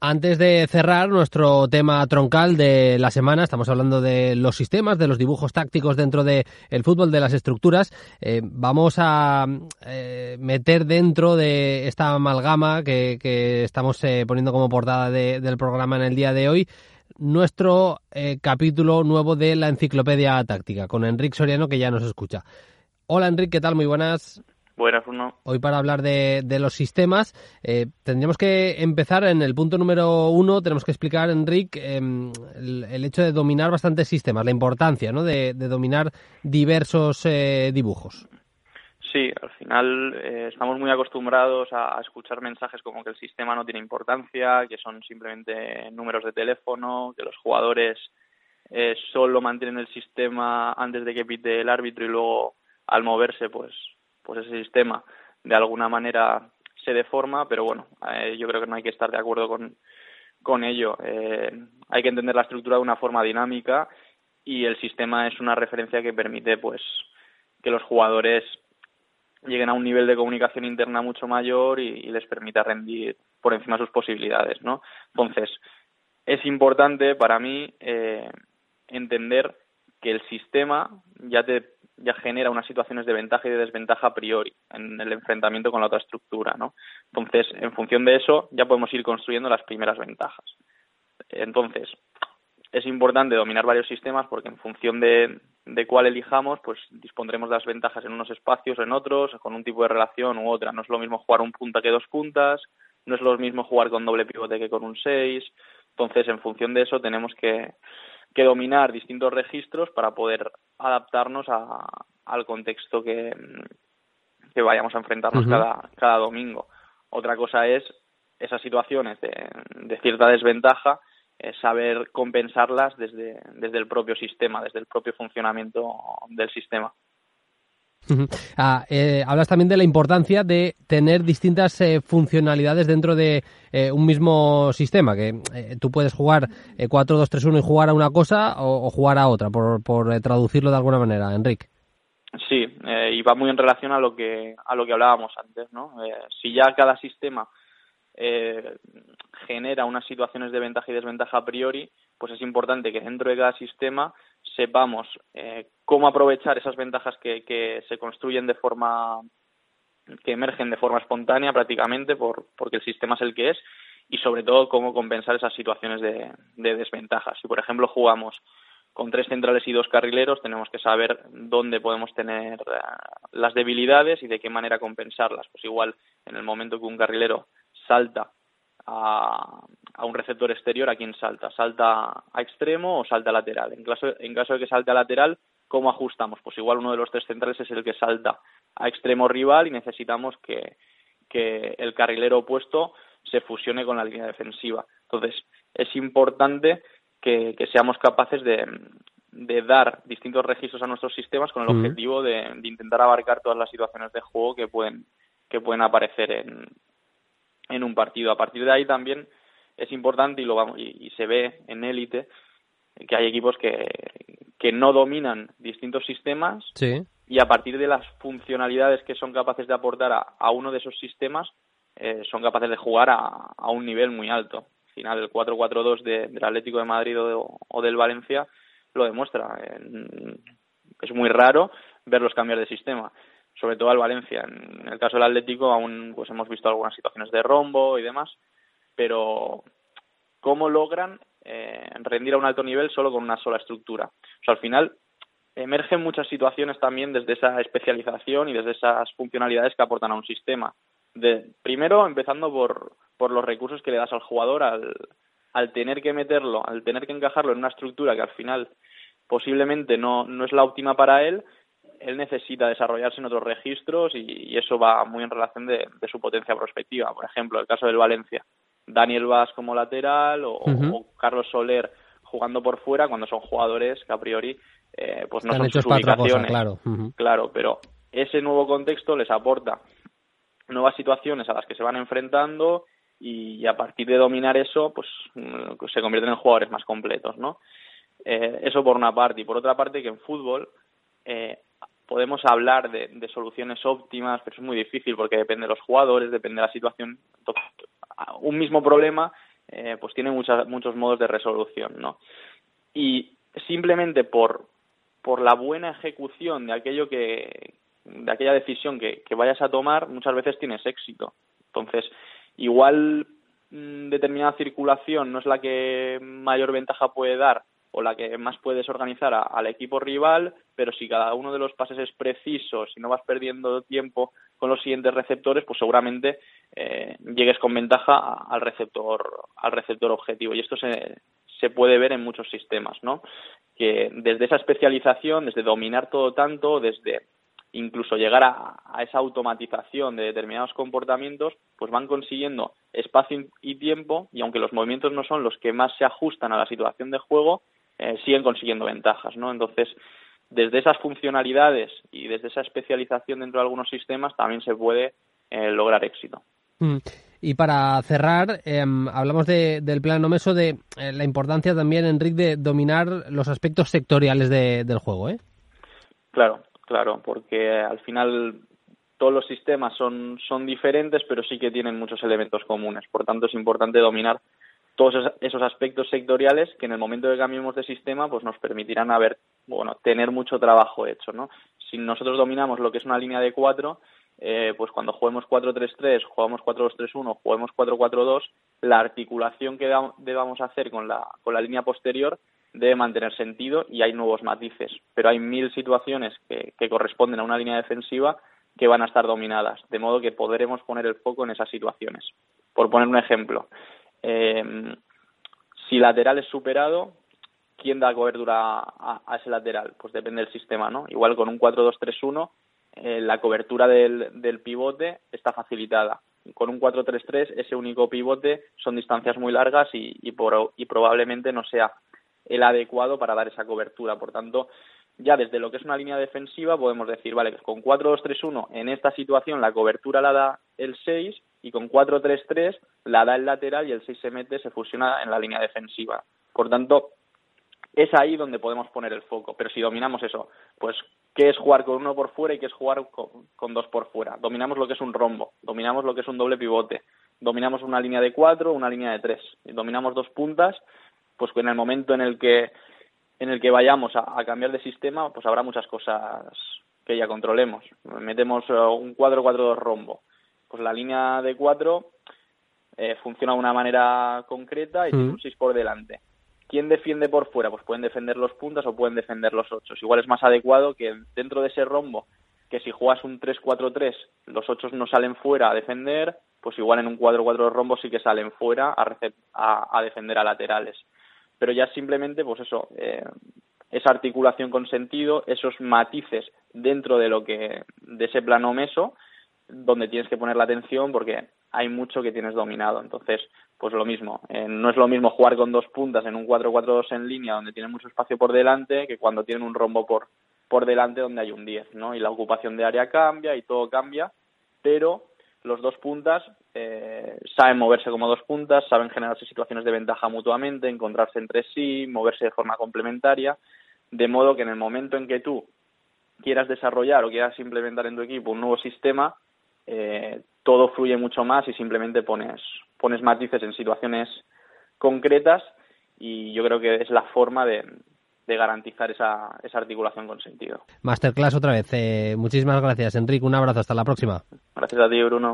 Antes de cerrar nuestro tema troncal de la semana, estamos hablando de los sistemas, de los dibujos tácticos dentro del fútbol, de las estructuras. Eh, vamos a eh, meter dentro de esta amalgama que, estamos eh, poniendo como portada del programa en el día de hoy nuestro capítulo nuevo de la enciclopedia táctica con Enrique Soriano que ya nos escucha. Hola Enrique, ¿qué tal? Muy buenas. Buenas. Hoy para hablar de, los sistemas, eh, tendríamos que empezar en el punto número uno, tenemos que explicar, Enrique, em, el, hecho de dominar bastantes sistemas, la importancia ¿no? de, dominar diversos eh, dibujos. Sí, al final eh, estamos muy acostumbrados a, escuchar mensajes como que el sistema no tiene importancia, que son simplemente números de teléfono, que los jugadores solo mantienen el sistema antes de que pite el árbitro y luego al moverse pues pues ese sistema de alguna manera se deforma, pero bueno, eh, yo creo que no hay que estar de acuerdo con, con ello. Eh, hay que entender la estructura de una forma dinámica y el sistema es una referencia que permite pues que los jugadores lleguen a un nivel de comunicación interna mucho mayor y, les permita rendir por encima de sus posibilidades, ¿no? Entonces, es importante para mí eh, entender que el sistema ya te ya genera unas situaciones de ventaja y de desventaja a priori en el enfrentamiento con la otra estructura, ¿no? Entonces, en función de eso, ya podemos ir construyendo las primeras ventajas. Entonces, es importante dominar varios sistemas porque en función de, de cuál elijamos, pues dispondremos de las ventajas en unos espacios o en otros, con un tipo de relación u otra. No es lo mismo jugar un punta que dos puntas, no es lo mismo jugar con doble pivote que con un seis. Entonces, en función de eso, tenemos que, que dominar distintos registros para poder adaptarnos a, al contexto que, que vayamos a enfrentarnos cada, cada domingo. Otra cosa es esas situaciones de, de cierta desventaja, saber compensarlas desde, desde el propio sistema, desde el propio funcionamiento del sistema. Ah, eh, hablas también de la importancia de tener distintas eh, funcionalidades dentro de eh, un mismo sistema, que tú puedes jugar 4-2-3-1 y jugar a una cosa o, jugar a otra, por, por traducirlo de alguna manera, Enrique. Sí, y va muy en relación a lo que a lo que hablábamos antes, ¿no? si ya cada sistema genera unas situaciones de ventaja y desventaja a priori, pues es importante que dentro de cada sistema sepamos eh, cómo aprovechar esas ventajas que, se construyen de forma que emergen de forma espontánea prácticamente por, porque el sistema es el que es y sobre todo cómo compensar esas situaciones de, de desventajas. Si por ejemplo jugamos con tres centrales y dos carrileros, tenemos que saber dónde podemos tener eh, las debilidades y de qué manera compensarlas. Pues igual en el momento que un carrilero salta a, a un receptor exterior, ¿a quién salta? ¿Salta a extremo o salta a lateral? En caso, en caso de que salte a lateral, ¿cómo ajustamos? Pues igual uno de los tres centrales es el que salta a extremo rival y necesitamos que, que el carrilero opuesto se fusione con la línea defensiva. Entonces, es importante que, que seamos capaces de, de, dar distintos registros a nuestros sistemas con el objetivo de, de, intentar abarcar todas las situaciones de juego que pueden, que pueden aparecer en, en un partido. A partir de ahí también es importante y lo vamos, y, se ve en élite que hay equipos que, que no dominan distintos sistemas y a partir de las funcionalidades que son capaces de aportar a, uno de esos sistemas eh, son capaces de jugar a, a, un nivel muy alto. Al final el 4-4-2 del Atlético de Madrid o, o, del Valencia lo demuestra. es muy raro verlos cambiar de sistema sobre todo al Valencia. En el caso del Atlético aún pues hemos visto algunas situaciones de rombo y demás, pero ¿cómo logran eh, rendir a un alto nivel solo con una sola estructura? O sea, al final emergen muchas situaciones también desde esa especialización y desde esas funcionalidades que aportan a un sistema. De, primero, empezando por, por los recursos que le das al jugador al, al tener que meterlo, al tener que encajarlo en una estructura que al final posiblemente no, no es la óptima para él, él necesita desarrollarse en otros registros y, eso va muy en relación de, su potencia prospectiva. Por ejemplo, el caso del Valencia, Daniel Vaz como lateral o, Carlos Soler jugando por fuera cuando son jugadores que a priori eh, pues no son sus ubicaciones. claro. claro, pero ese nuevo contexto les aporta nuevas situaciones a las que se van enfrentando y, a partir de dominar eso, pues mm, se convierten en jugadores más completos, ¿no? Eh, eso por una parte. Y por otra parte, que en fútbol eh, podemos hablar de, soluciones óptimas, pero es muy difícil porque depende de los jugadores, depende de la situación. un mismo problema eh, pues tiene muchos modos de resolución, ¿no? Y simplemente por, por la buena ejecución de aquello que, de aquella decisión que, que vayas a tomar, muchas veces tienes éxito. Entonces, igual mm, determinada circulación no es la que mayor ventaja puede dar o la que más puedes organizar al equipo rival, pero si cada uno de los pases es preciso, si no vas perdiendo tiempo con los siguientes receptores, pues seguramente eh, llegues con ventaja al receptor, al receptor objetivo. Y esto se, se puede ver en muchos sistemas, ¿no? Que desde esa especialización, desde dominar todo tanto, desde incluso llegar a, esa automatización de determinados comportamientos, pues van consiguiendo espacio y tiempo y aunque los movimientos no son los que más se ajustan a la situación de juego, eh, siguen consiguiendo ventajas, ¿no? Entonces, desde esas funcionalidades y desde esa especialización dentro de algunos sistemas también se puede eh, lograr éxito. Mm. Y para cerrar, em, hablamos del plano meso de eh, la importancia también, Enrique, de dominar los aspectos sectoriales del juego, ¿eh? Claro, Claro, porque al final todos los sistemas son, son diferentes, pero sí que tienen muchos elementos comunes. Por tanto, es importante dominar todos esos aspectos sectoriales que en el momento que cambiemos de sistema, pues nos permitirán haber, bueno, tener mucho trabajo hecho, ¿no? Si nosotros dominamos lo que es una línea de cuatro, eh, pues cuando juguemos 4-3-3, jugamos 4-2-3-1, juguemos 4-4-2, la articulación que debamos hacer con la, con la línea posterior debe mantener sentido y hay nuevos matices, pero hay mil situaciones que, corresponden a una línea defensiva que van a estar dominadas, de modo que podremos poner el foco en esas situaciones. Por poner un ejemplo, eh, si lateral es superado, ¿quién da cobertura a, ese lateral? Pues depende del sistema, ¿no? Igual con un 4-2-3-1, eh, la cobertura del, pivote está facilitada. Con un 4-3-3, ese único pivote son distancias muy largas y, y probablemente no sea el adecuado para dar esa cobertura. Por tanto, ya desde lo que es una línea defensiva podemos decir, vale, con 4-2-3-1 en esta situación la cobertura la da el 6 y con 4-3-3 la da el lateral y el 6 se mete, se fusiona en la línea defensiva. Por tanto, es ahí donde podemos poner el foco. Pero si dominamos eso, pues qué es jugar con uno por fuera y qué es jugar con, dos por fuera. Dominamos lo que es un rombo, dominamos lo que es un doble pivote, dominamos una línea de cuatro, una línea de tres, dominamos dos puntas pues en el momento en el que en el que vayamos a, cambiar de sistema, pues habrá muchas cosas que ya controlemos. Metemos eh, un 4-4-2 rombo. Pues la línea de 4 eh, funciona de una manera concreta y tiene un 6 por delante. ¿Quién defiende por fuera? Pues pueden defender los puntas o pueden defender los 8. Igual es más adecuado que dentro de ese rombo, que si juegas un 3-4-3, los 8 no salen fuera a defender, pues igual en un 4-4 rombo sí que salen fuera a, a defender a laterales pero ya simplemente, pues eso, eh, esa articulación con sentido, esos matices dentro de lo que, de ese plano meso, donde tienes que poner la atención porque hay mucho que tienes dominado. Entonces, pues lo mismo, eh, no es lo mismo jugar con dos puntas en un 4-4-2 en línea donde tienen mucho espacio por delante que cuando tienen un rombo por, por delante donde hay un 10, ¿no? Y la ocupación de área cambia y todo cambia, pero los dos puntas eh, saben moverse como dos puntas, saben generarse situaciones de ventaja mutuamente, encontrarse entre sí, moverse de forma complementaria, de modo que en el momento en que tú quieras desarrollar o quieras implementar en tu equipo un nuevo sistema, eh, todo fluye mucho más y simplemente pones, pones matices en situaciones concretas y yo creo que es la forma de, de garantizar esa, esa articulación con sentido. Masterclass otra vez. Eh, muchísimas gracias, Enrique. Un abrazo. Hasta la próxima. Gracias a ti, Bruno.